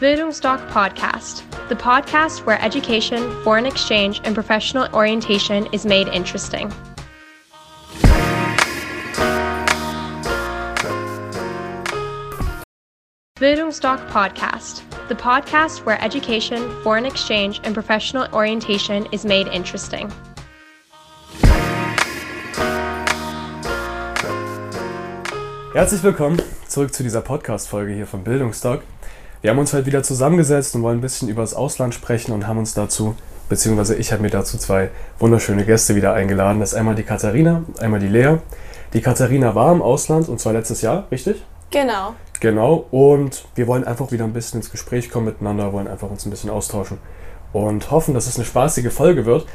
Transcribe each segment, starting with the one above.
Bildungsdoc Podcast, the podcast where education, foreign exchange, and professional orientation is made interesting. Bildungsdoc Podcast, the podcast where education, foreign exchange, and professional orientation is made interesting. Herzlich willkommen zurück zu dieser Podcast-Folge hier von Bildungsdoc. Wir haben uns heute wieder zusammengesetzt und wollen ein bisschen über das Ausland sprechen und haben uns dazu, beziehungsweise ich habe mir dazu zwei wunderschöne Gäste wieder eingeladen. Das ist einmal die Katharina, einmal die Lea. Die Katharina war im Ausland und zwar letztes Jahr, richtig? Genau. Genau, und wir wollen einfach wieder ein bisschen ins Gespräch kommen miteinander, wollen einfach uns ein bisschen austauschen und hoffen, dass es eine spaßige Folge wird.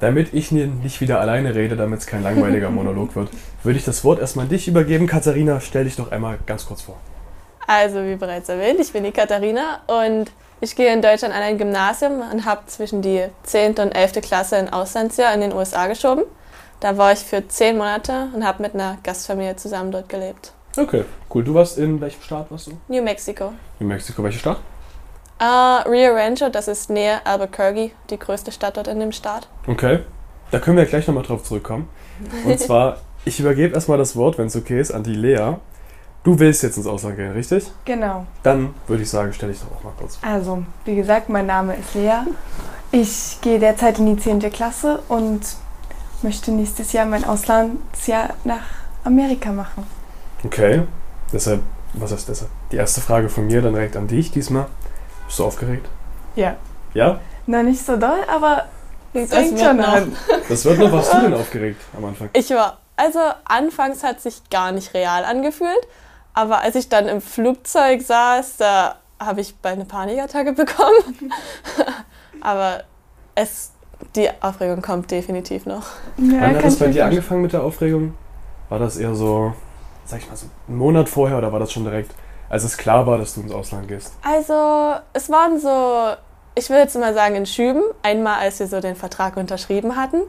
Damit ich nicht wieder alleine rede, damit es kein langweiliger Monolog wird, würde ich das Wort erstmal an dich übergeben. Katharina, stell dich doch einmal ganz kurz vor. Also, wie bereits erwähnt, ich bin die Katharina und ich gehe in Deutschland an ein Gymnasium und habe zwischen die 10. und 11. Klasse ein Auslandsjahr in den USA geschoben. Da war ich für 10 Monate und habe mit einer Gastfamilie zusammen dort gelebt. Okay, cool. Du warst in welchem Staat warst du? New Mexico. New Mexico, welcher Stadt? Uh, Rio Rancho, das ist näher Albuquerque, die größte Stadt dort in dem Staat. Okay, da können wir gleich nochmal drauf zurückkommen. Und zwar, ich übergebe erstmal das Wort, wenn es okay ist, an die Lea. Du willst jetzt ins Ausland gehen, richtig? Genau. Dann würde ich sagen, stelle ich doch auch mal kurz. Also, wie gesagt, mein Name ist Lea. Ich gehe derzeit in die 10. Klasse und möchte nächstes Jahr mein Auslandsjahr nach Amerika machen. Okay, deshalb, was heißt deshalb? Die erste Frage von mir dann direkt an dich diesmal. Bist du aufgeregt? Ja. Ja? Noch nicht so doll, aber es Das fängt wird schon noch. an. Das wird noch, warst du denn aufgeregt am Anfang? Ich war, also anfangs hat sich gar nicht real angefühlt, aber als ich dann im Flugzeug saß, da habe ich bald eine Panikattacke bekommen. aber es, die Aufregung kommt definitiv noch. Ja, Wann hat das bei dir angefangen mit der Aufregung? War das eher so, sag ich mal so, einen Monat vorher oder war das schon direkt, als es klar war, dass du ins Ausland gehst? Also es waren so, ich will jetzt mal sagen in Schüben. Einmal, als wir so den Vertrag unterschrieben hatten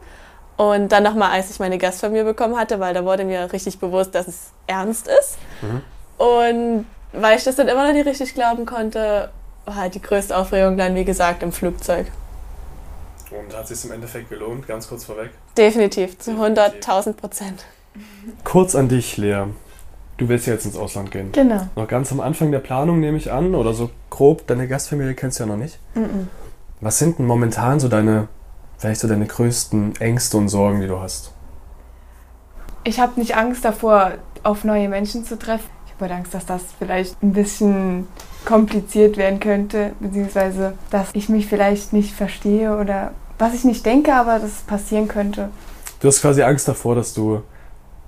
und dann nochmal, als ich meine Gastfamilie bekommen hatte, weil da wurde mir richtig bewusst, dass es ernst ist. Mhm. Und weil ich das dann immer noch nicht richtig glauben konnte, war halt die größte Aufregung dann, wie gesagt, im Flugzeug. Und hat sich im Endeffekt gelohnt, ganz kurz vorweg? Definitiv, zu Definitiv. 100.000 Prozent. Kurz an dich, Lea. Du willst ja jetzt ins Ausland gehen. Genau. Noch ganz am Anfang der Planung nehme ich an, oder so grob, deine Gastfamilie kennst du ja noch nicht. Mhm. Was sind denn momentan so deine, vielleicht so deine größten Ängste und Sorgen, die du hast? Ich habe nicht Angst davor, auf neue Menschen zu treffen. Ich habe halt Angst, dass das vielleicht ein bisschen kompliziert werden könnte, beziehungsweise dass ich mich vielleicht nicht verstehe oder was ich nicht denke, aber dass es passieren könnte. Du hast quasi Angst davor, dass du,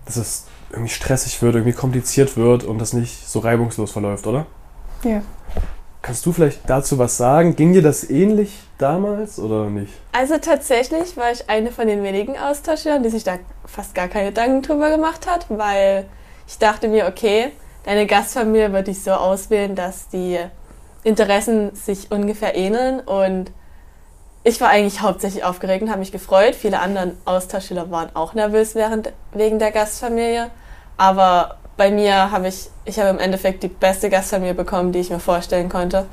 dass es irgendwie stressig wird, irgendwie kompliziert wird und das nicht so reibungslos verläuft, oder? Ja. Kannst du vielleicht dazu was sagen? Ging dir das ähnlich damals oder nicht? Also tatsächlich war ich eine von den wenigen Austauschschülern, die sich da fast gar keine Gedanken drüber gemacht hat, weil ich dachte mir, okay, deine Gastfamilie wird dich so auswählen, dass die Interessen sich ungefähr ähneln und ich war eigentlich hauptsächlich aufgeregt und habe mich gefreut. Viele andere Austauschschüler waren auch nervös während, wegen der Gastfamilie, aber bei mir habe ich, ich habe im Endeffekt die beste Gastfamilie bekommen, die ich mir vorstellen konnte.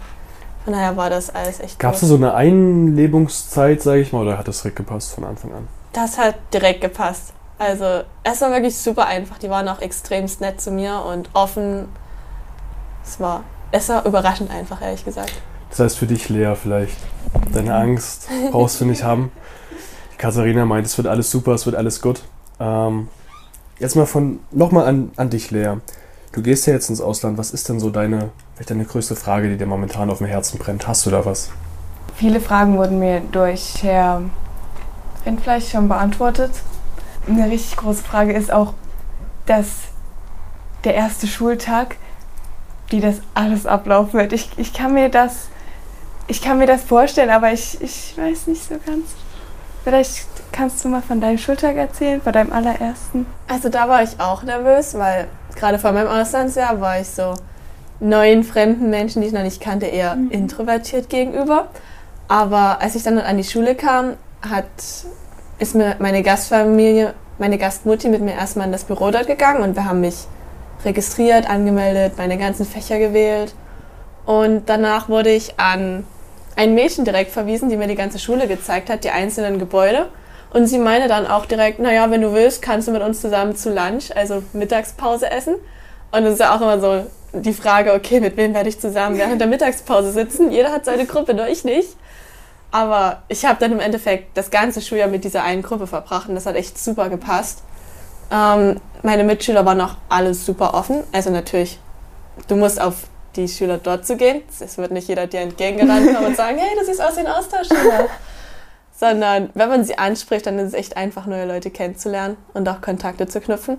Von daher war das alles echt Gab es so eine Einlebungszeit, sage ich mal, oder hat das direkt gepasst von Anfang an? Das hat direkt gepasst. Also es war wirklich super einfach. Die waren auch extremst nett zu mir und offen. Es war, es war überraschend einfach, ehrlich gesagt. Das heißt für dich, Lea, vielleicht deine Angst brauchst du nicht haben. Die Katharina meint, es wird alles super, es wird alles gut. Ähm, jetzt mal von nochmal an, an dich, Lea. Du gehst ja jetzt ins Ausland. Was ist denn so deine, vielleicht deine größte Frage, die dir momentan auf dem Herzen brennt? Hast du da was? Viele Fragen wurden mir durch Herr Rindfleisch schon beantwortet. Eine richtig große Frage ist auch, dass der erste Schultag, wie das alles ablaufen wird. Ich, ich kann mir das, ich kann mir das vorstellen, aber ich, ich weiß nicht so ganz. Vielleicht kannst du mal von deinem Schultag erzählen, von deinem allerersten. Also da war ich auch nervös, weil gerade vor meinem Auslandsjahr war ich so neuen fremden Menschen, die ich noch nicht kannte, eher Mhm. introvertiert gegenüber. Aber als ich dann an die Schule kam, hat, ist mir meine Gastfamilie, meine Gastmutti mit mir erstmal in das Büro dort gegangen und wir haben mich registriert, angemeldet, meine ganzen Fächer gewählt. Und danach wurde ich an ein Mädchen direkt verwiesen, die mir die ganze Schule gezeigt hat, die einzelnen Gebäude. Und sie meinte dann auch direkt, naja, wenn du willst, kannst du mit uns zusammen zu Lunch, also Mittagspause essen. Und es ist ja auch immer so die Frage, okay, mit wem werde ich zusammen während der Mittagspause sitzen? Jeder hat seine Gruppe, nur ich nicht. Aber ich habe dann im Endeffekt das ganze Schuljahr mit dieser einen Gruppe verbracht und das hat echt super gepasst. Ähm, meine Mitschüler waren auch alle super offen. Also natürlich, du musst auf die Schüler dort zu gehen. Es wird nicht jeder dir entgegengerannt kommen und sagen, hey, du siehst aus wie ein Austauschschüler. Sondern wenn man sie anspricht, dann ist es echt einfach, neue Leute kennenzulernen und auch Kontakte zu knüpfen.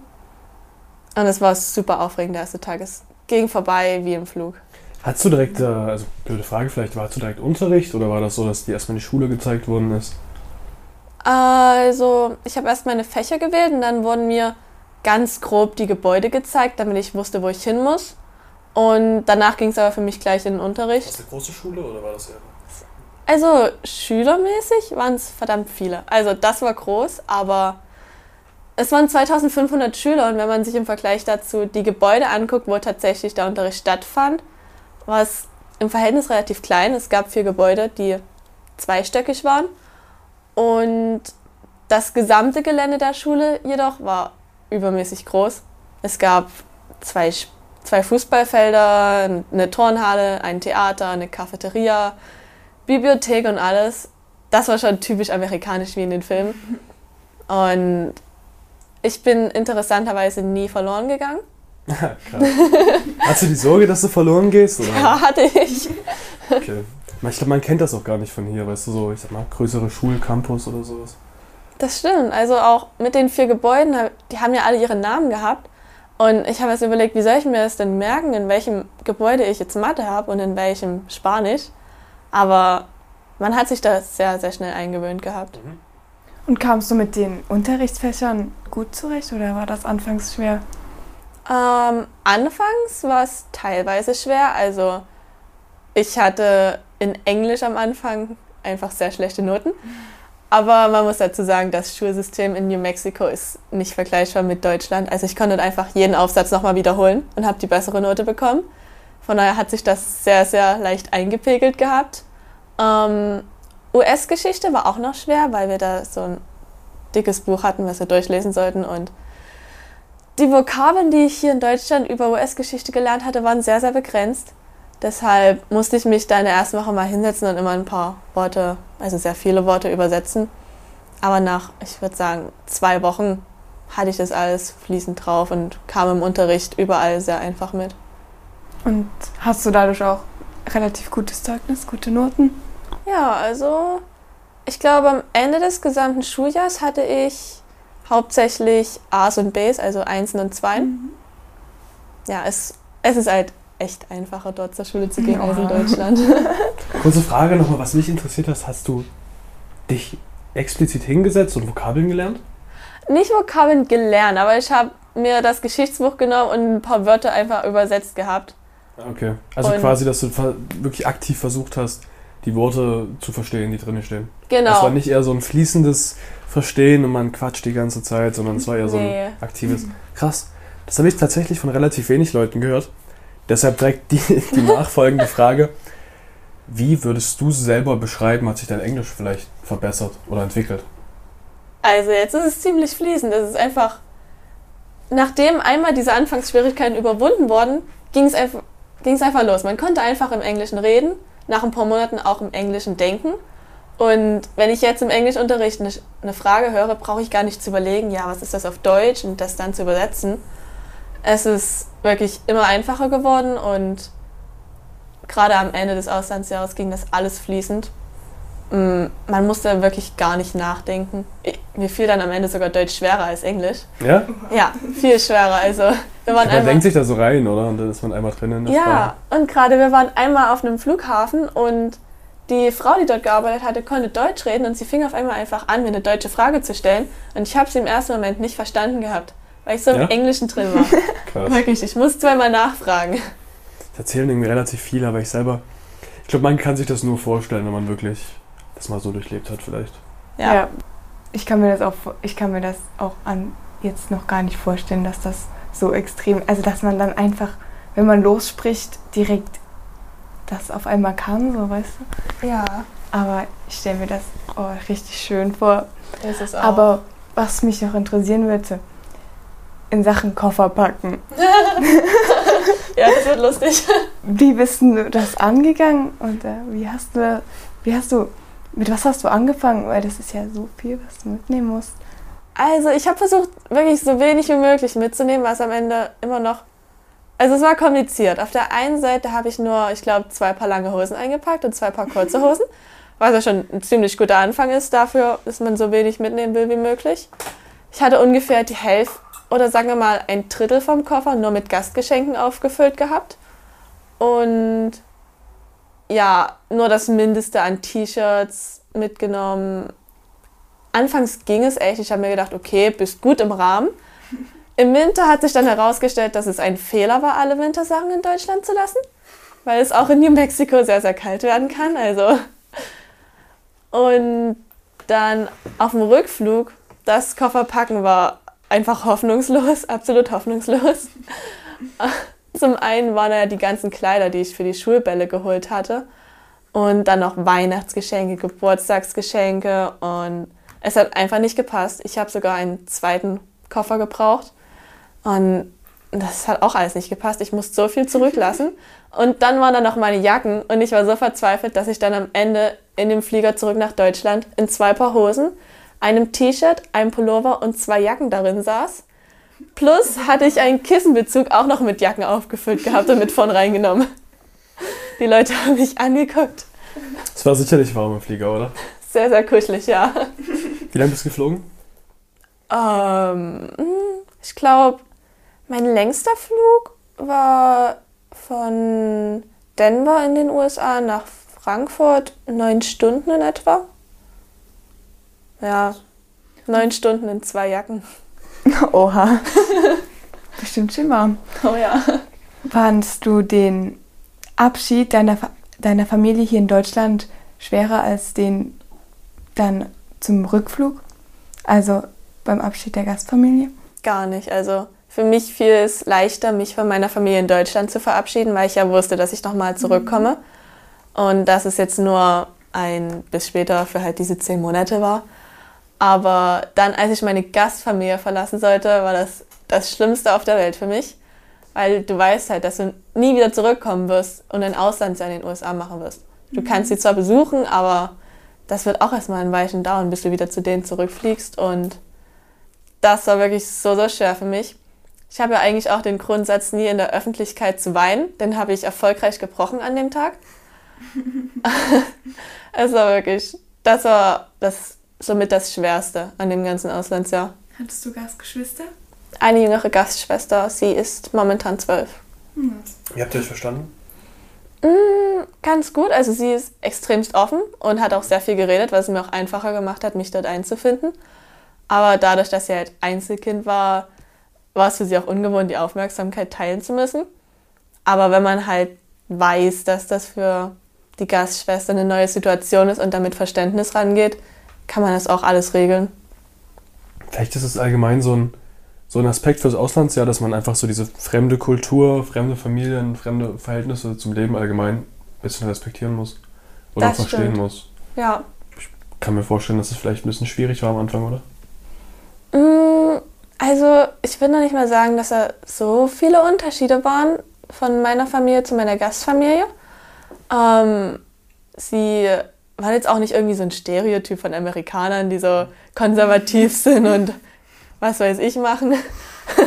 Und es war super aufregend, der erste Tag. Es ging vorbei wie im Flug. Hattest du direkt, äh, also blöde Frage vielleicht, warst du direkt Unterricht oder war das so, dass dir erstmal die Schule gezeigt worden ist? Also, ich habe erst meine Fächer gewählt und dann wurden mir ganz grob die Gebäude gezeigt, damit ich wusste, wo ich hin muss. Und danach ging es aber für mich gleich in den Unterricht. War das eine große Schule oder war das eher? Also, schülermäßig waren es verdammt viele. Also, das war groß, aber es waren 2500 Schüler und wenn man sich im Vergleich dazu die Gebäude anguckt, wo tatsächlich der Unterricht stattfand, war es im Verhältnis relativ klein. Es gab vier Gebäude, die zweistöckig waren. Und das gesamte Gelände der Schule jedoch war übermäßig groß. Es gab zwei, zwei Fußballfelder, eine Turnhalle, ein Theater, eine Cafeteria, Bibliothek und alles. Das war schon typisch amerikanisch wie in den Filmen. Und ich bin interessanterweise nie verloren gegangen. Krass. Hast du die Sorge, dass du verloren gehst? Oder? Ja, hatte ich. Okay. Ich glaube, man kennt das auch gar nicht von hier, weißt du, so, ich sag mal, größere Schulcampus oder sowas. Das stimmt. Also auch mit den vier Gebäuden, die haben ja alle ihre Namen gehabt. Und ich habe jetzt überlegt, wie soll ich mir das denn merken, in welchem Gebäude ich jetzt Mathe habe und in welchem Spanisch. Aber man hat sich da sehr, sehr schnell eingewöhnt gehabt. Und kamst du mit den Unterrichtsfächern gut zurecht oder war das anfangs schwer? Ähm, anfangs war es teilweise schwer. Also ich hatte in Englisch am Anfang einfach sehr schlechte Noten. Aber man muss dazu sagen, das Schulsystem in New Mexico ist nicht vergleichbar mit Deutschland. Also ich konnte einfach jeden Aufsatz nochmal wiederholen und habe die bessere Note bekommen. Von daher hat sich das sehr, sehr leicht eingepegelt gehabt. Ähm, US-Geschichte war auch noch schwer, weil wir da so ein dickes Buch hatten, was wir durchlesen sollten. Und die Vokabeln, die ich hier in Deutschland über US-Geschichte gelernt hatte, waren sehr, sehr begrenzt. Deshalb musste ich mich da in der ersten Woche mal hinsetzen und immer ein paar Worte, also sehr viele Worte übersetzen. Aber nach, ich würde sagen, zwei Wochen hatte ich das alles fließend drauf und kam im Unterricht überall sehr einfach mit. Und hast du dadurch auch relativ gutes Zeugnis, gute Noten? Ja, also ich glaube, am Ende des gesamten Schuljahrs hatte ich hauptsächlich A's und B's, also Einsen und Zweien. Mhm. Ja, es, es ist halt echt einfacher, dort zur Schule zu gehen ja. als in Deutschland. Kurze Frage nochmal, was mich interessiert hat, hast du dich explizit hingesetzt und Vokabeln gelernt? Nicht Vokabeln gelernt, aber ich habe mir das Geschichtsbuch genommen und ein paar Wörter einfach übersetzt gehabt. Okay, also und quasi, dass du wirklich aktiv versucht hast, die Worte zu verstehen, die drin stehen. Genau. Es war nicht eher so ein fließendes Verstehen und man quatscht die ganze Zeit, sondern es war eher so ein nee. aktives. Krass. Das habe ich tatsächlich von relativ wenig Leuten gehört. Deshalb direkt die, die nachfolgende Frage. Wie würdest du selber beschreiben, hat sich dein Englisch vielleicht verbessert oder entwickelt? Also jetzt ist es ziemlich fließend. Es ist einfach, nachdem einmal diese Anfangsschwierigkeiten überwunden wurden, ging es einfach, einfach los. Man konnte einfach im Englischen reden, nach ein paar Monaten auch im Englischen denken. Und wenn ich jetzt im Englischunterricht eine, Frage höre, brauche ich gar nicht zu überlegen, ja, was ist das auf Deutsch und das dann zu übersetzen, es ist wirklich immer einfacher geworden und gerade am Ende des Auslandsjahres ging das alles fließend. Mm, man musste wirklich gar nicht nachdenken. Mir fiel dann am Ende sogar Deutsch schwerer als Englisch. Ja? Ja, viel schwerer. Also wir waren man denkt sich da so rein, oder? Und dann ist man einmal drin in der Ja, Sprache. und gerade wir waren einmal auf einem Flughafen und die Frau, die dort gearbeitet hatte, konnte Deutsch reden und sie fing auf einmal einfach an, mir eine deutsche Frage zu stellen. Und ich habe sie im ersten Moment nicht verstanden gehabt weil ich so im Englischen drin war. Krass. Wirklich, ich muss zweimal nachfragen. Das erzählen irgendwie relativ viele, aber ich selber, ich glaube, man kann sich das nur vorstellen, wenn man wirklich das mal so durchlebt hat vielleicht. Ja. ja. Ich kann mir das auch, ich kann mir das auch an jetzt noch gar nicht vorstellen, dass das so extrem, also dass man dann einfach, wenn man losspricht, direkt das auf einmal kam, so weißt du. Ja, Aber ich stelle mir das oh, richtig schön vor. ist es auch. Aber was mich noch interessieren würde, in Sachen Koffer packen. ja, das wird lustig. Wie bist du das angegangen und äh, wie hast du, wie hast du, mit was hast du angefangen? Weil das ist ja so viel, was du mitnehmen musst. Also ich habe versucht, wirklich so wenig wie möglich mitzunehmen, was am Ende immer noch... Also es war kompliziert. Auf der einen Seite habe ich nur, ich glaube, zwei Paar lange Hosen eingepackt und zwei Paar kurze Hosen, was ja schon ein ziemlich guter Anfang ist dafür, dass man so wenig mitnehmen will wie möglich. Ich hatte ungefähr die Hälfte oder sagen wir mal ein Drittel vom Koffer nur mit Gastgeschenken aufgefüllt gehabt. Und ja, nur das Mindeste an T-Shirts mitgenommen. Anfangs ging es echt. Ich habe mir gedacht, okay, bist gut im Rahmen. Im Winter hat sich dann herausgestellt, dass es ein Fehler war, alle Wintersachen in Deutschland zu lassen, weil es auch in New Mexico sehr, sehr kalt werden kann. Also. Und dann auf dem Rückflug, das Kofferpacken war einfach hoffnungslos, absolut hoffnungslos. Zum einen waren ja die ganzen Kleider, die ich für die Schulbälle geholt hatte. Und dann noch Weihnachtsgeschenke, Geburtstagsgeschenke. Und es hat einfach nicht gepasst. Ich habe sogar einen zweiten Koffer gebraucht. Und das hat auch alles nicht gepasst. Ich musste so viel zurücklassen. Und dann waren da noch meine Jacken. Und ich war so verzweifelt, dass ich dann am Ende in dem Flieger zurück nach Deutschland in zwei Paar Hosen, einem T-Shirt, einem Pullover und zwei Jacken darin saß. Plus hatte ich einen Kissenbezug auch noch mit Jacken aufgefüllt gehabt und mit vorn reingenommen. Die Leute haben mich angeguckt. Es war sicherlich warm im Flieger, oder? Sehr, sehr kuschelig, ja. Wie lange bist du geflogen? Ähm, ich glaube, mein längster Flug war von Denver in den USA nach Frankfurt neun Stunden in etwa. Ja, neun Stunden in zwei Jacken. Oha. Bestimmt schön warm. Oh ja. Fandst du den Abschied deiner, deiner Familie hier in Deutschland schwerer als den dann zum Rückflug? Also beim Abschied der Gastfamilie? Gar nicht. Also für mich fiel es leichter, mich von meiner Familie in Deutschland zu verabschieden, weil ich ja wusste, dass ich nochmal zurückkomme. Und dass es jetzt nur ein bis später für halt diese zehn Monate war. Aber dann, als ich meine Gastfamilie verlassen sollte, war das das Schlimmste auf der Welt für mich. Weil du weißt halt, dass du nie wieder zurückkommen wirst und ein Auslandsjahr in den USA machen wirst. Du kannst sie zwar besuchen, aber das wird auch erstmal ein Weichen dauern, bis du wieder zu denen zurückfliegst. Und das war wirklich so, so schwer für mich. Ich habe ja eigentlich auch den Grundsatz, nie in der Öffentlichkeit zu weinen. Den habe ich erfolgreich gebrochen an dem Tag. es war wirklich, das war das somit das Schwerste an dem ganzen Auslandsjahr. Hattest du Gastgeschwister? Eine jüngere Gastschwester, sie ist momentan zwölf. Wie habt ihr euch verstanden? Mm, ganz gut, also sie ist extremst offen und hat auch sehr viel geredet, was es mir auch einfacher gemacht hat, mich dort einzufinden. Aber dadurch, dass sie halt Einzelkind war, war es für sie auch ungewohnt, die Aufmerksamkeit teilen zu müssen. Aber wenn man halt weiß, dass das für die Gastschwester eine neue Situation ist und damit Verständnis rangeht, kann man das auch alles regeln. Vielleicht ist es allgemein so ein, so ein Aspekt fürs Auslandsjahr, dass man einfach so diese fremde Kultur, fremde Familien, fremde Verhältnisse zum Leben allgemein ein bisschen respektieren muss. Oder Das verstehen stimmt. muss. Ja. Kann mir vorstellen, dass es vielleicht ein bisschen schwierig war am Anfang, oder? Mm, Also, ich würde noch nicht mal sagen, dass da so viele Unterschiede waren von meiner Familie zu meiner Gastfamilie. Ähm, sie waren jetzt auch nicht irgendwie so ein Stereotyp von Amerikanern, die so konservativ sind und was weiß ich machen.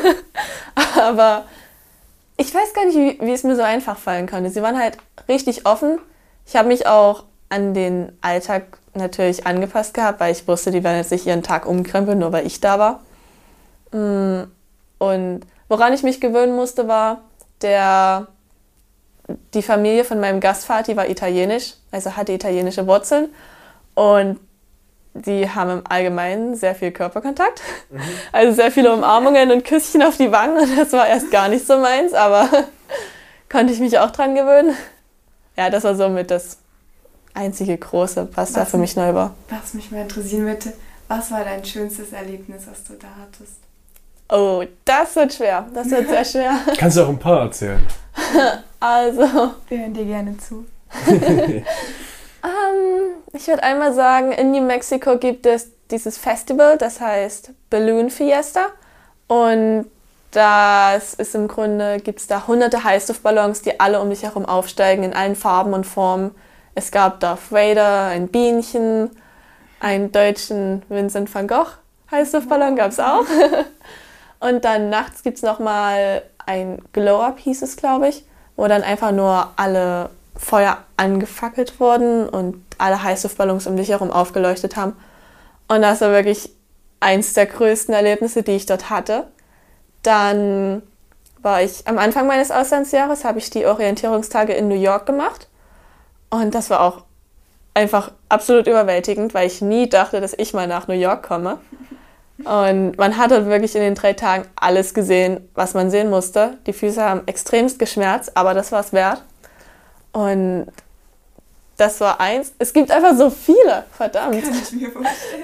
Aber ich weiß gar nicht, wie, wie es mir so einfach fallen konnte. Sie waren halt richtig offen. Ich habe mich auch an den Alltag natürlich angepasst gehabt, weil ich wusste, die werden jetzt nicht ihren Tag umkrempeln, nur weil ich da war. Mm, Und woran ich mich gewöhnen musste, war, der, die Familie von meinem Gastvater war italienisch, also hatte italienische Wurzeln. Und die haben im Allgemeinen sehr viel Körperkontakt. Also sehr viele Umarmungen und Küsschen auf die Wangen. Und das war erst gar nicht so meins, aber konnte ich mich auch dran gewöhnen. Ja, das war somit das einzige Große, was da Was für mich neu war. Was mich mal interessieren würde, was war dein schönstes Erlebnis, was du da hattest? Oh, das wird schwer. Das wird sehr schwer. Kannst du auch ein paar erzählen. Also, Wir hören dir gerne zu. ähm, ich würde einmal sagen, in New Mexico gibt es dieses Festival, das heißt Balloon Fiesta. Und das ist im Grunde, gibt es da hunderte Heißluftballons, die alle um dich herum aufsteigen, in allen Farben und Formen. Es gab Darth Vader, ein Bienchen, einen deutschen Vincent van Gogh Heißluftballon gab es auch. Und dann nachts gibt es nochmal ein Glow-Up, hieß es, glaube ich, wo dann einfach nur alle Feuer angefackelt wurden und alle Heißluftballons um dich herum aufgeleuchtet haben. Und das war wirklich eins der größten Erlebnisse, die ich dort hatte. Dann war ich am Anfang meines Auslandsjahres, habe ich die Orientierungstage in New York gemacht. Und das war auch einfach absolut überwältigend, weil ich nie dachte, dass ich mal nach New York komme. Und man hat dort wirklich in den drei Tagen alles gesehen, was man sehen musste. Die Füße haben extremst geschmerzt, aber das war es wert. Und das war eins. Es gibt einfach so viele, verdammt. Kann ich mir vorstellen.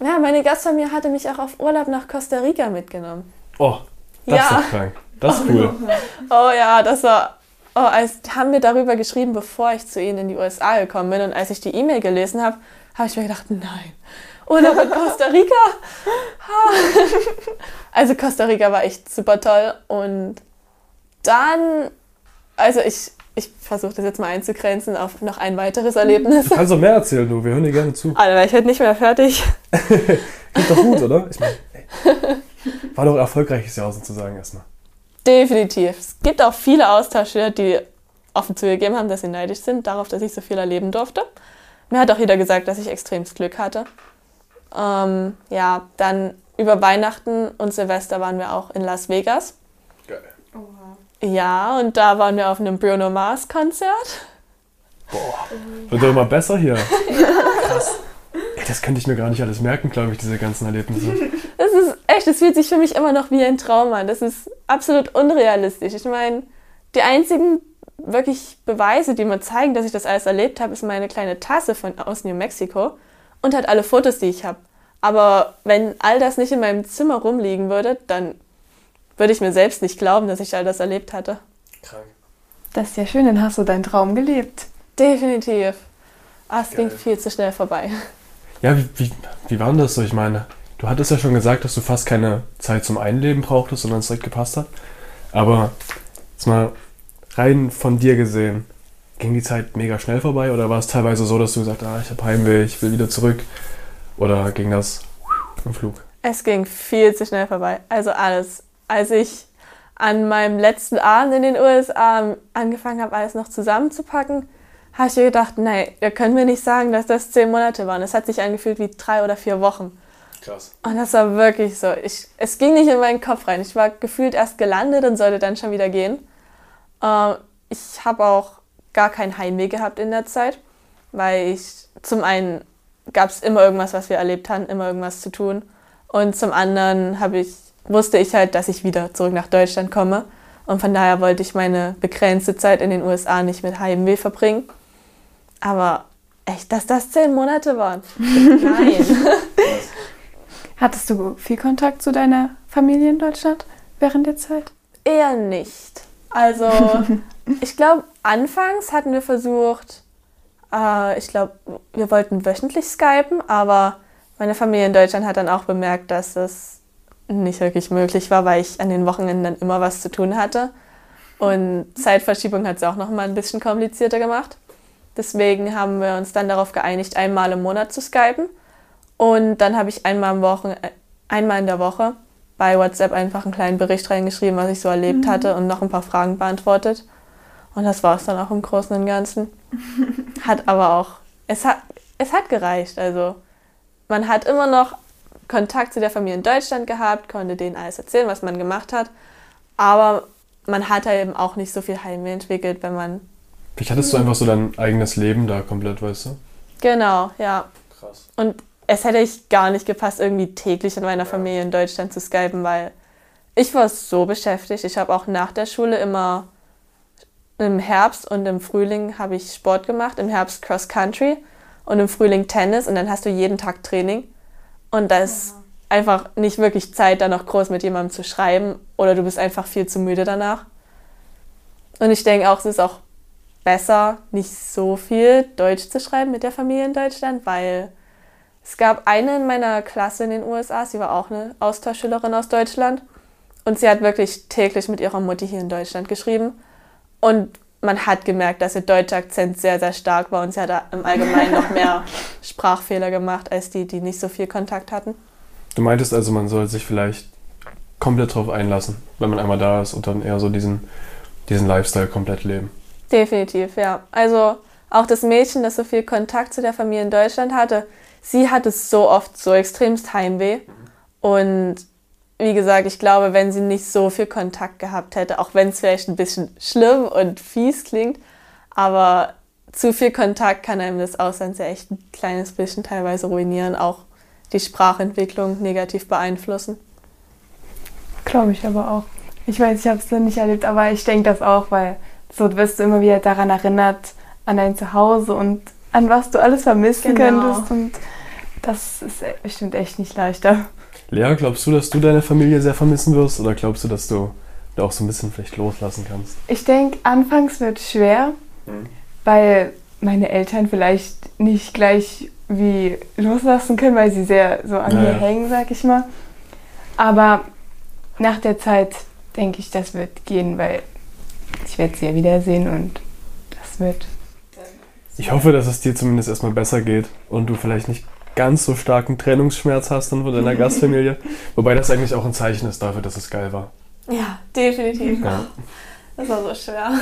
Ja, meine Gastfamilie hatte mich auch auf Urlaub nach Costa Rica mitgenommen. Oh, das ist Ja. doch krank. Das ist cool. Oh ja, das war. Oh, als, haben mir darüber geschrieben, bevor ich zu ihnen in die USA gekommen bin. Und als ich die E-Mail gelesen habe, habe ich mir gedacht, nein. Urlaub in Costa Rica? Also Costa Rica war echt super toll. Und dann, also ich, ich versuche das jetzt mal einzugrenzen auf noch ein weiteres Erlebnis. Du kannst doch mehr erzählen, du. Wir hören dir gerne zu. Alter, war ich heute nicht mehr fertig. Geht doch gut, oder? Ich meine, war doch ein erfolgreiches Jahr sozusagen erstmal. Definitiv. Es gibt auch viele Austauschschüler, die offen zugegeben haben, dass sie neidisch sind darauf, dass ich so viel erleben durfte. Mir hat auch jeder gesagt, dass ich extremes Glück hatte. Ähm, ja, dann über Weihnachten und Silvester waren wir auch in Las Vegas. Geil. Ja, und da waren wir auf einem Bruno Mars Konzert. Boah, wird doch immer besser hier. Krass. Ey, das könnte ich mir gar nicht alles merken, glaube ich, diese ganzen Erlebnisse. Das ist echt, es fühlt sich für mich immer noch wie ein Traum an. Das ist absolut unrealistisch. Ich meine, die einzigen wirklich Beweise, die mir zeigen, dass ich das alles erlebt habe, ist meine kleine Tasse von aus New Mexico und halt alle Fotos, die ich habe. Aber wenn all das nicht in meinem Zimmer rumliegen würde, dann würde ich mir selbst nicht glauben, dass ich all das erlebt hatte. Krank. Das ist ja schön, dann hast du deinen Traum gelebt. Definitiv. Ah, es ging Geil. viel zu schnell vorbei. Ja, wie, wie, wie war denn das so? Ich meine, du hattest ja schon gesagt, dass du fast keine Zeit zum Einleben brauchtest, sondern es direkt gepasst hat. Aber jetzt mal rein von dir gesehen, ging die Zeit mega schnell vorbei oder war es teilweise so, dass du gesagt hast, ah, ich habe Heimweh, ich will wieder zurück? Oder ging das im Flug? Es ging viel zu schnell vorbei. Also alles. Als ich an meinem letzten Abend in den USA angefangen habe, alles noch zusammenzupacken, habe ich mir gedacht, nein, wir können mir nicht sagen, dass das zehn Monate waren. Es hat sich angefühlt wie drei oder vier Wochen. Krass. Und das war wirklich so. Ich, es ging nicht in meinen Kopf rein. Ich war gefühlt erst gelandet und sollte dann schon wieder gehen. Ähm, ich habe auch gar kein Heimweh gehabt in der Zeit, weil ich zum einen gab es immer irgendwas, was wir erlebt haben, immer irgendwas zu tun. Und zum anderen habe ich, wusste ich halt, dass ich wieder zurück nach Deutschland komme. Und von daher wollte ich meine begrenzte Zeit in den USA nicht mit Heimweh verbringen. Aber echt, dass das zehn Monate waren. Nein. Hattest du viel Kontakt zu deiner Familie in Deutschland während der Zeit? Eher nicht. Also, ich glaube, anfangs hatten wir versucht, äh, ich glaube, wir wollten wöchentlich skypen, aber meine Familie in Deutschland hat dann auch bemerkt, dass das nicht wirklich möglich war, weil ich an den Wochenenden dann immer was zu tun hatte. Und Zeitverschiebung hat es auch noch mal ein bisschen komplizierter gemacht. Deswegen haben wir uns dann darauf geeinigt, einmal im Monat zu skypen. Und dann habe ich einmal, im Wochen, äh, einmal in der Woche bei WhatsApp einfach einen kleinen Bericht reingeschrieben, was ich so erlebt hatte und noch ein paar Fragen beantwortet. Und das war es dann auch im Großen und Ganzen. Hat aber auch, es hat, es hat gereicht. Also man hat immer noch Kontakt zu der Familie in Deutschland gehabt, konnte denen alles erzählen, was man gemacht hat. Aber man hat halt eben auch nicht so viel Heimweh entwickelt, wenn man. Vielleicht hattest du einfach so dein eigenes Leben da komplett, weißt du? Genau, ja. Krass. Und es hätte ich gar nicht gepasst, irgendwie täglich in meiner Familie in Deutschland zu skypen, weil ich war so beschäftigt. Ich habe auch nach der Schule immer im Herbst und im Frühling habe ich Sport gemacht. Im Herbst Cross Country und im Frühling Tennis und dann hast du jeden Tag Training. Und da ist einfach nicht wirklich Zeit, da noch groß mit jemandem zu schreiben oder du bist einfach viel zu müde danach. Und ich denke auch, es ist auch besser, nicht so viel Deutsch zu schreiben mit der Familie in Deutschland, weil es gab eine in meiner Klasse in den USA, sie war auch eine Austauschschülerin aus Deutschland und sie hat wirklich täglich mit ihrer Mutti hier in Deutschland geschrieben und man hat gemerkt, dass ihr deutscher Akzent sehr, sehr stark war und sie hat im Allgemeinen noch mehr Sprachfehler gemacht als die, die nicht so viel Kontakt hatten. Du meintest also, man soll sich vielleicht komplett drauf einlassen, wenn man einmal da ist und dann eher so diesen, diesen Lifestyle komplett leben. Definitiv, ja. Also auch das Mädchen, das so viel Kontakt zu der Familie in Deutschland hatte, sie hatte so oft so extremst Heimweh. Und wie gesagt, ich glaube, wenn sie nicht so viel Kontakt gehabt hätte, auch wenn es vielleicht ein bisschen schlimm und fies klingt, aber zu viel Kontakt kann einem das Ausland ja echt ein kleines bisschen teilweise ruinieren, auch die Sprachentwicklung negativ beeinflussen. Glaube ich aber auch. Ich weiß, ich habe es noch nicht erlebt, aber ich denke das auch, weil so wirst du immer wieder daran erinnert, an dein Zuhause und an was du alles vermissen genau. könntest. Und das ist e-, bestimmt echt nicht leichter. Lea, glaubst du, dass du deine Familie sehr vermissen wirst oder glaubst du, dass du da auch so ein bisschen vielleicht loslassen kannst? Ich denke, anfangs wird es schwer, mhm. weil meine Eltern vielleicht nicht gleich wie loslassen können, weil sie sehr so an naja. mir hängen, sag ich mal. Aber nach der Zeit denke ich, das wird gehen, weil ich werde sie ja wiedersehen und das wird. Ich hoffe, dass es dir zumindest erstmal besser geht und du vielleicht nicht ganz so starken Trennungsschmerz hast dann von deiner Gastfamilie. Wobei das eigentlich auch ein Zeichen ist dafür, dass es geil war. Ja, definitiv. Ja. Das war so schwer.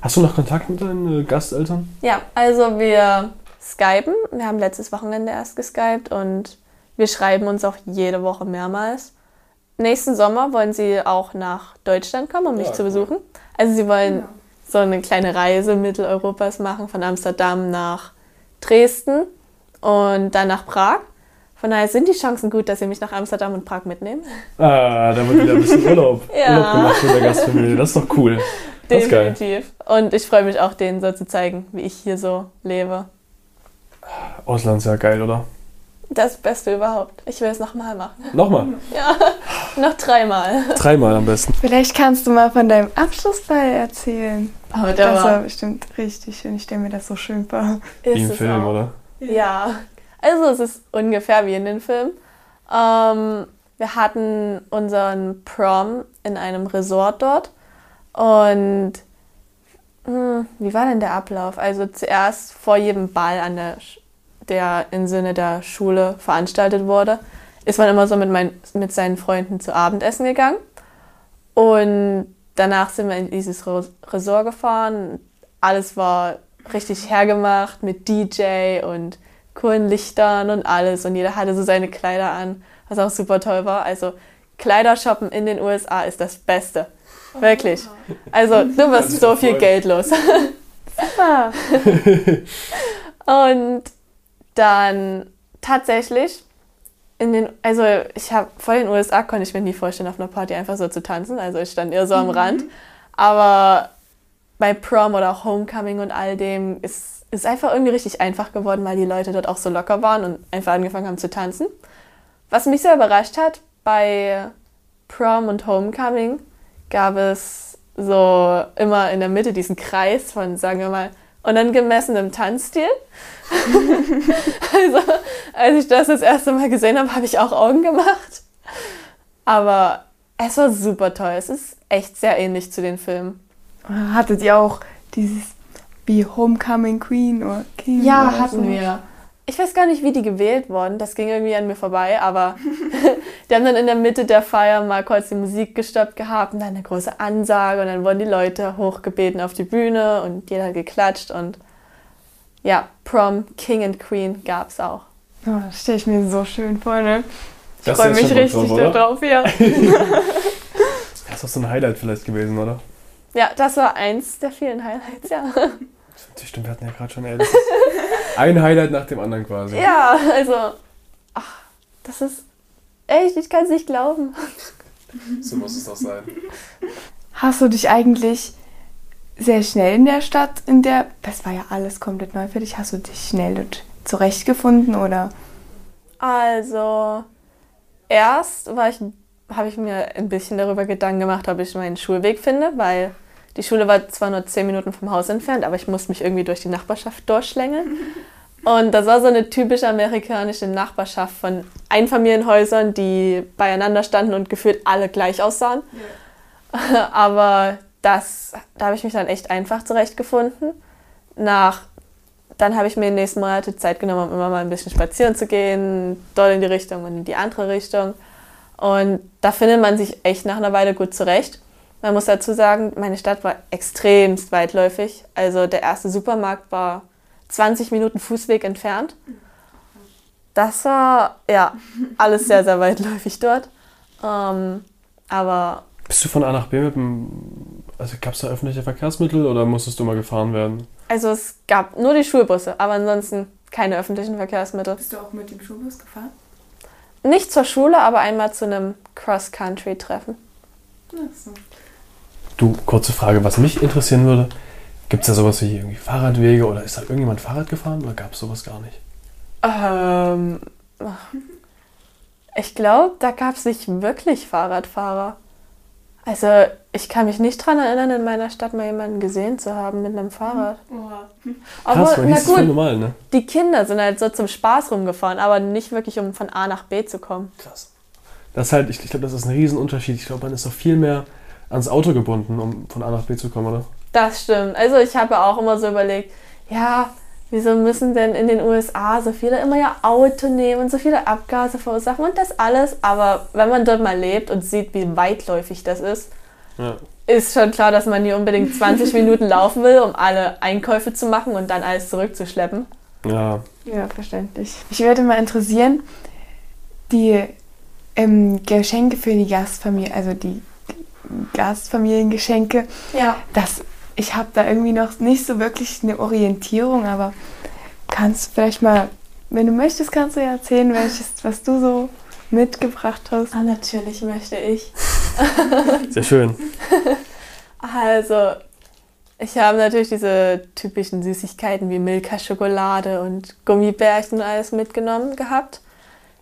Hast du noch Kontakt mit deinen äh, Gasteltern? Ja, also wir skypen. Wir haben letztes Wochenende erst geskypt und wir schreiben uns auch jede Woche mehrmals. Nächsten Sommer wollen sie auch nach Deutschland kommen, um mich ja, zu besuchen. Also sie wollen ja. so eine kleine Reise Mitteleuropas machen, von Amsterdam nach Dresden und dann nach Prag. Von daher sind die Chancen gut, dass sie mich nach Amsterdam und Prag mitnehmen. Ah, da wird wieder ein bisschen Urlaub, ja. Urlaub gemacht mit der Gastfamilie. Das ist doch cool. Das Definitiv. Und ich freue mich auch, denen so zu zeigen, wie ich hier so lebe. Ausland ist ja geil, oder? Das Beste überhaupt. Ich will es nochmal machen. Nochmal? Ja, noch dreimal. Dreimal am besten. Vielleicht kannst du mal von deinem Abschlussball erzählen. Aber der das war, war bestimmt richtig schön. Ich stelle mir das so schön vor. Wie im Film, auch. oder? Ja. Also es ist ungefähr wie in den Film. Ähm, wir hatten unseren Prom in einem Resort dort. Und hm, wie war denn der Ablauf? Also zuerst vor jedem Ball an der der im Sinne der Schule veranstaltet wurde, ist man immer so mit, mein, mit seinen Freunden zu Abendessen gegangen. Und danach sind wir in dieses Resort gefahren. Alles war richtig hergemacht mit DJ und coolen Lichtern und alles. Und jeder hatte so seine Kleider an, was auch super toll war. Also Kleidershoppen in den USA ist das Beste. Wirklich. Also du wirst so viel Geld los. Super. und dann tatsächlich in den, also ich habe vor den USA konnte ich mir nie vorstellen, auf einer Party einfach so zu tanzen. Also ich stand eher so am mhm. Rand. Aber bei Prom oder Homecoming und all dem ist es einfach irgendwie richtig einfach geworden, weil die Leute dort auch so locker waren und einfach angefangen haben zu tanzen. Was mich sehr überrascht hat, bei Prom und Homecoming gab es so immer in der Mitte diesen Kreis von, sagen wir mal, unangemessenem Tanzstil. also, als ich das das erste Mal gesehen habe, habe ich auch Augen gemacht. Aber es war super toll. Es ist echt sehr ähnlich zu den Filmen. Hattet ihr auch dieses wie Homecoming Queen oder King? Ja, oder hatten so? wir. Ich weiß gar nicht, wie die gewählt wurden. Das ging irgendwie an mir vorbei, aber die haben dann in der Mitte der Feier mal kurz die Musik gestoppt gehabt und dann eine große Ansage und dann wurden die Leute hochgebeten auf die Bühne und jeder hat geklatscht und ja, Prom King and Queen gab es auch. Oh, das stelle ich mir so schön vor, ne? Ich freue mich richtig drauf, darauf, ja. das ist doch so ein Highlight vielleicht gewesen, oder? Ja, das war eins der vielen Highlights, ja. Stimmt, wir hatten ja gerade schon, ey, das ein Highlight nach dem anderen quasi. Ja, also, ach, das ist echt, ich kann es nicht glauben. So muss es doch sein. Hast du dich eigentlich sehr schnell in der Stadt, in der, das war ja alles komplett neu für dich, hast du dich schnell zurechtgefunden oder? Also, erst war ich, habe ich mir ein bisschen darüber Gedanken gemacht, ob ich meinen Schulweg finde, weil Die Schule war zwar nur zehn Minuten vom Haus entfernt, aber ich musste mich irgendwie durch die Nachbarschaft durchschlängeln. Und das war so eine typische amerikanische Nachbarschaft von Einfamilienhäusern, die beieinander standen und gefühlt alle gleich aussahen. Ja. Aber das, da habe ich mich dann echt einfach zurechtgefunden. Nach, dann habe ich mir in den nächsten Monaten Zeit genommen, um immer mal ein bisschen spazieren zu gehen, dort in die Richtung und in die andere Richtung. Und da findet man sich echt nach einer Weile gut zurecht. Man muss dazu sagen, meine Stadt war extremst weitläufig. Also der erste Supermarkt war 20 Minuten Fußweg entfernt. Das war ja alles sehr, sehr weitläufig dort. Ähm, aber. Bist du von A nach B mit dem. Also gab es da öffentliche Verkehrsmittel oder musstest du mal gefahren werden? Also es gab nur die Schulbusse, aber ansonsten keine öffentlichen Verkehrsmittel. Bist du auch mit dem Schulbus gefahren? Nicht zur Schule, aber einmal zu einem Cross-Country-Treffen. Ach so. Du, kurze Frage, was mich interessieren würde, gibt es da sowas wie irgendwie Fahrradwege oder ist da irgendjemand Fahrrad gefahren oder gab es sowas gar nicht? Ähm, ich glaube, da gab es nicht wirklich Fahrradfahrer. Also ich kann mich nicht daran erinnern, in meiner Stadt mal jemanden gesehen zu haben mit einem Fahrrad. Aber Krass, na gut, normal, ne? die Kinder sind halt so zum Spaß rumgefahren, aber nicht wirklich, um von A nach B zu kommen. Krass. Das ist halt, ich, ich glaube, das ist ein Riesenunterschied. Ich glaube, man ist doch viel mehr ans Auto gebunden, um von A nach B zu kommen, oder? Das stimmt. Also ich habe auch immer so überlegt, ja, wieso müssen denn in den USA so viele immer ihr Auto nehmen und so viele Abgase verursachen und das alles. Aber wenn man dort mal lebt und sieht, wie weitläufig das ist, ja. ist schon klar, dass man nie unbedingt 20 Minuten laufen will, um alle Einkäufe zu machen und dann alles zurückzuschleppen. Ja. Ja, verständlich. Ich würde mal interessieren, die ähm, Geschenke für die Gastfamilie, also die Gastfamiliengeschenke. Ja. Das, ich habe da irgendwie noch nicht so wirklich eine Orientierung, aber kannst du vielleicht mal, wenn du möchtest, kannst du ja erzählen, welches, was du so mitgebracht hast. Ah, natürlich möchte ich. Sehr schön. Also, ich habe natürlich diese typischen Süßigkeiten wie Milka-Schokolade und Gummibärchen und alles mitgenommen gehabt.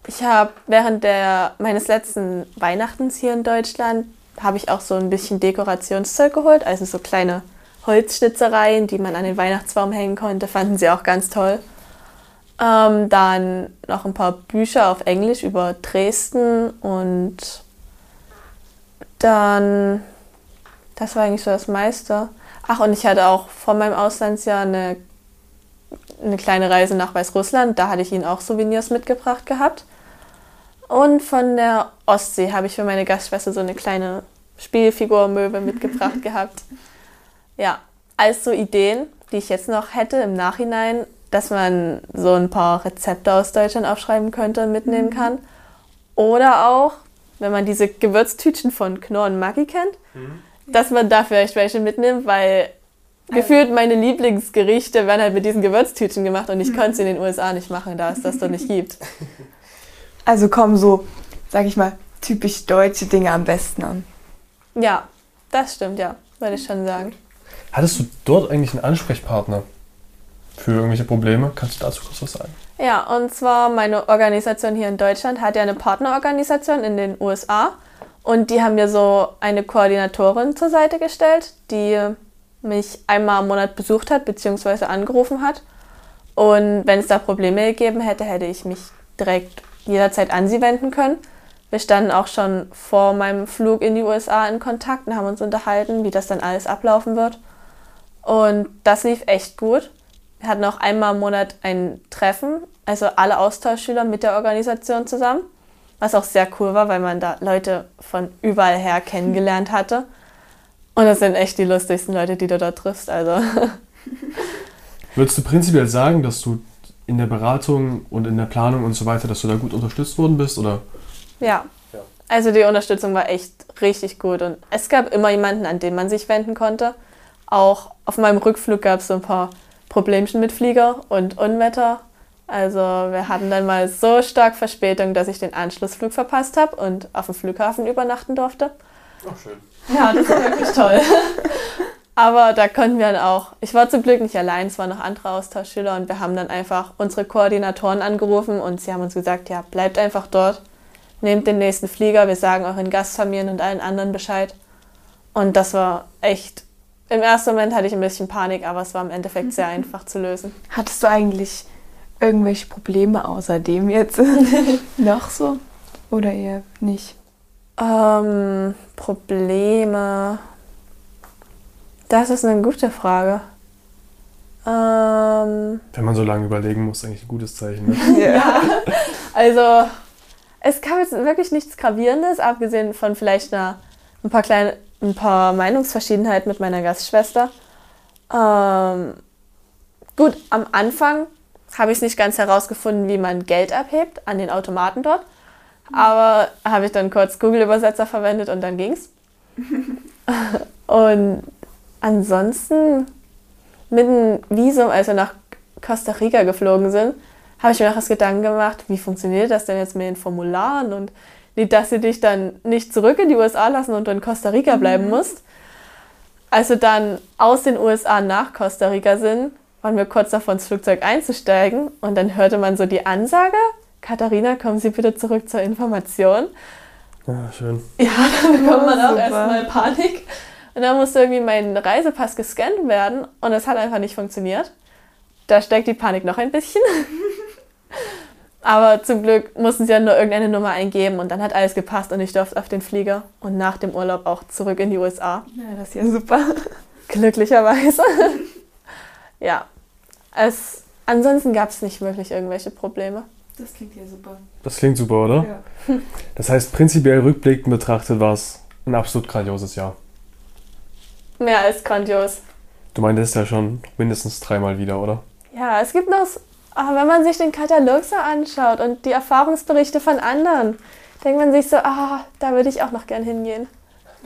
Ich habe während der, meines letzten Weihnachtens hier in Deutschland habe ich auch so ein bisschen Dekorationszeug geholt, also so kleine Holzschnitzereien, die man an den Weihnachtsbaum hängen konnte, fanden sie auch ganz toll. Ähm, dann noch ein paar Bücher auf Englisch über Dresden und dann, das war eigentlich so das meiste. Ach, und ich hatte auch vor meinem Auslandsjahr eine, eine kleine Reise nach Weißrussland, da hatte ich ihnen auch Souvenirs mitgebracht gehabt. Und von der Ostsee habe ich für meine Gastschwester so eine kleine Spielfigur-Möwe mitgebracht gehabt. Ja, als so Ideen, die ich jetzt noch hätte im Nachhinein, dass man so ein paar Rezepte aus Deutschland aufschreiben könnte und mitnehmen mhm. kann. Oder auch, wenn man diese Gewürztütchen von Knorr und Maggi kennt, mhm. dass man da vielleicht welche mitnimmt, weil gefühlt meine Lieblingsgerichte werden halt mit diesen Gewürztütchen gemacht und ich mhm. könnte es in den USA nicht machen, da es das dort nicht gibt. Also kommen so, sag ich mal, typisch deutsche Dinge am besten an. Ja, das stimmt, ja, würde ich schon sagen. Hattest du dort eigentlich einen Ansprechpartner für irgendwelche Probleme? Kannst du dazu kurz was sagen? Ja, und zwar meine Organisation hier in Deutschland hat ja eine Partnerorganisation in den USA und die haben mir so eine Koordinatorin zur Seite gestellt, die mich einmal im Monat besucht hat bzw. angerufen hat. Und wenn es da Probleme gegeben hätte, hätte ich mich direkt jederzeit an sie wenden können. Wir standen auch schon vor meinem Flug in die USA in Kontakt und haben uns unterhalten, wie das dann alles ablaufen wird. Und das lief echt gut. Wir hatten auch einmal im Monat ein Treffen, also alle Austauschschüler mit der Organisation zusammen, was auch sehr cool war, weil man da Leute von überall her kennengelernt hatte. Und das sind echt die lustigsten Leute, die du da triffst. Also. Würdest du prinzipiell sagen, dass du in der Beratung und in der Planung und so weiter, dass du da gut unterstützt worden bist? Oder? Ja. ja. Also die Unterstützung war echt richtig gut und es gab immer jemanden, an den man sich wenden konnte. Auch auf meinem Rückflug gab es so ein paar Problemchen mit Flieger und Unwetter. Also wir hatten dann mal so stark Verspätung, dass ich den Anschlussflug verpasst habe und auf dem Flughafen übernachten durfte. Ach schön. Ja, das war wirklich toll. Aber da konnten wir dann auch, ich war zum Glück nicht allein, es waren noch andere Austauschschüler und wir haben dann einfach unsere Koordinatoren angerufen und sie haben uns gesagt, ja, bleibt einfach dort, nehmt den nächsten Flieger, wir sagen euren Gastfamilien und allen anderen Bescheid. Und das war echt, im ersten Moment hatte ich ein bisschen Panik, aber es war im Endeffekt sehr einfach zu lösen. Hattest du eigentlich irgendwelche Probleme außerdem jetzt noch so? Oder eher nicht? Ähm, Probleme. Das ist eine gute Frage. Ähm, Wenn man so lange überlegen muss, eigentlich ein gutes Zeichen. Ne? ja. Also, es gab jetzt wirklich nichts Gravierendes, abgesehen von vielleicht einer, ein, paar kleine, ein paar Meinungsverschiedenheiten mit meiner Gastschwester. Ähm, gut, am Anfang habe ich es nicht ganz herausgefunden, wie man Geld abhebt an den Automaten dort. Aber habe ich dann kurz Google-Übersetzer verwendet und dann ging's. und ansonsten mit dem Visum, als wir nach Costa Rica geflogen sind, habe ich mir nachher Gedanken gemacht, wie funktioniert das denn jetzt mit den Formularen und nicht, dass sie dich dann nicht zurück in die USA lassen und du in Costa Rica bleiben mhm. musst. Als wir dann aus den USA nach Costa Rica sind, waren wir kurz davor, ins Flugzeug einzusteigen und dann hörte man so die Ansage, Katharina, kommen Sie bitte zurück zur Information. Ja, schön. Ja, da bekommt man auch erstmal Panik. Und dann musste irgendwie mein Reisepass gescannt werden und es hat einfach nicht funktioniert. Da steckt die Panik noch ein bisschen. Aber zum Glück mussten sie ja nur irgendeine Nummer eingeben und dann hat alles gepasst und ich durfte auf den Flieger und nach dem Urlaub auch zurück in die USA. Ja, das ist ja super. Glücklicherweise. ja. Es, ansonsten gab es nicht wirklich irgendwelche Probleme. Das klingt ja super. Das klingt super, oder? Ja. Das heißt, prinzipiell rückblickend betrachtet war es ein absolut grandioses Jahr. Mehr als grandios. Du meintest ja schon mindestens dreimal wieder, oder? Ja, es gibt noch, ah, wenn man sich den Katalog so anschaut und die Erfahrungsberichte von anderen, denkt man sich so, ah, da würde ich auch noch gern hingehen.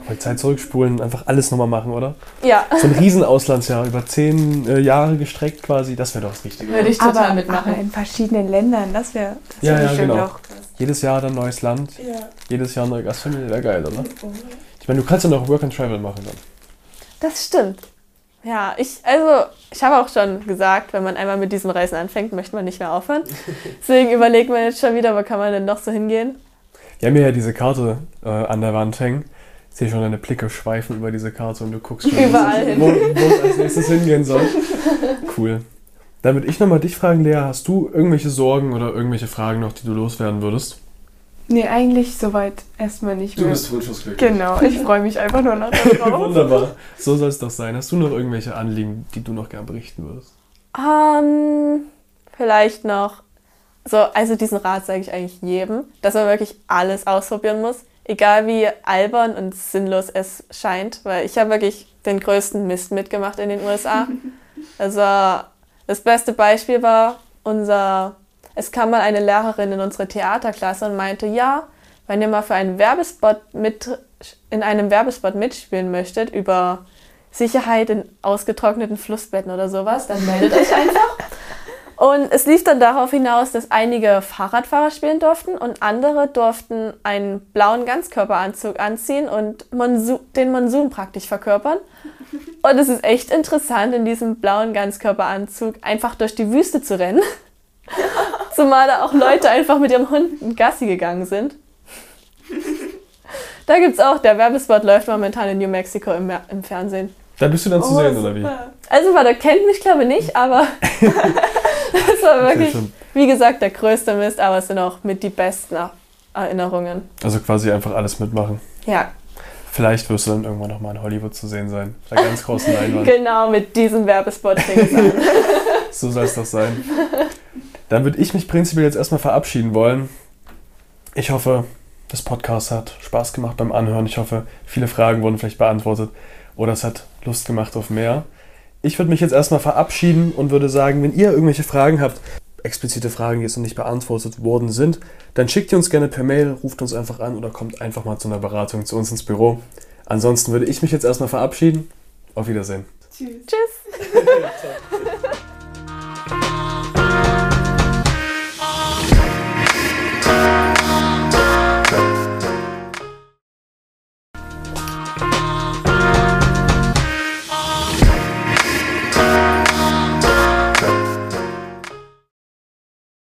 Mal Zeit zurückspulen, einfach alles nochmal machen, oder? Ja. So ein Riesenauslandsjahr, über zehn äh, Jahre gestreckt quasi, das wäre doch das Richtige. Würde ich total aber, mitmachen. Aber in verschiedenen Ländern, das wäre ja, ja, genau. auch. Jedes Jahr dann neues Land, ja. jedes Jahr neue Gastfamilie, wäre geil, oder? Ich meine, du kannst ja noch Work and Travel machen dann. Das stimmt. Ja, ich, also, ich habe auch schon gesagt, wenn man einmal mit diesen Reisen anfängt, möchte man nicht mehr aufhören. Deswegen überlegt man jetzt schon wieder, wo kann man denn noch so hingehen? Wir haben ja diese Karte äh, an der Wand hängen ich sehe schon deine Blicke schweifen über diese Karte und du guckst schon, Überall hin. wo, wo es als nächstes hingehen soll. Cool. Würde ich nochmal dich fragen, Lea, hast du irgendwelche Sorgen oder irgendwelche Fragen noch, die du loswerden würdest? Nee, eigentlich soweit erstmal nicht mehr. Du bist wunschlos Genau, ich freue mich einfach nur noch darauf. Wunderbar, so soll es doch sein. Hast du noch irgendwelche Anliegen, die du noch gerne berichten würdest? Um, ähm, vielleicht noch, so, also diesen Rat sage ich eigentlich jedem, dass man wirklich alles ausprobieren muss egal wie albern und sinnlos es scheint, weil ich habe wirklich den größten Mist mitgemacht in den USA. Also das beste Beispiel war unser, es kam mal eine Lehrerin in unsere Theaterklasse und meinte, ja, wenn ihr mal für einen Werbespot mit, in einem Werbespot mitspielen möchtet über Sicherheit in ausgetrockneten Flussbetten oder sowas, dann meldet euch einfach. Und es lief dann darauf hinaus, dass einige Fahrradfahrer spielen durften und andere durften einen blauen Ganzkörperanzug anziehen und Monsu den Monsun praktisch verkörpern. Und es ist echt interessant, in diesem blauen Ganzkörperanzug einfach durch die Wüste zu rennen. Zumal da auch Leute einfach mit ihrem Hund in Gassi gegangen sind. Da gibt es auch, der Werbespot läuft momentan in New Mexico im, im Fernsehen. Da bist du dann oh, zu sehen, oder wie? Also, der kennt mich, glaube ich, nicht, aber das war wirklich, okay, wie gesagt, der größte Mist, aber es sind auch mit die besten Erinnerungen. Also quasi einfach alles mitmachen. Ja. Vielleicht wirst du dann irgendwann nochmal in Hollywood zu sehen sein. Bei ganz großen Leinwand. genau, mit diesem Werbespot So soll es doch sein. Dann würde ich mich prinzipiell jetzt erstmal verabschieden wollen. Ich hoffe, das Podcast hat Spaß gemacht beim Anhören. Ich hoffe, viele Fragen wurden vielleicht beantwortet oder es hat Lust gemacht auf mehr. Ich würde mich jetzt erstmal verabschieden und würde sagen, wenn ihr irgendwelche Fragen habt, explizite Fragen, die jetzt noch nicht beantwortet worden sind, dann schickt ihr uns gerne per Mail, ruft uns einfach an oder kommt einfach mal zu einer Beratung zu uns ins Büro. Ansonsten würde ich mich jetzt erstmal verabschieden. Auf Wiedersehen. Tschüss. Tschüss.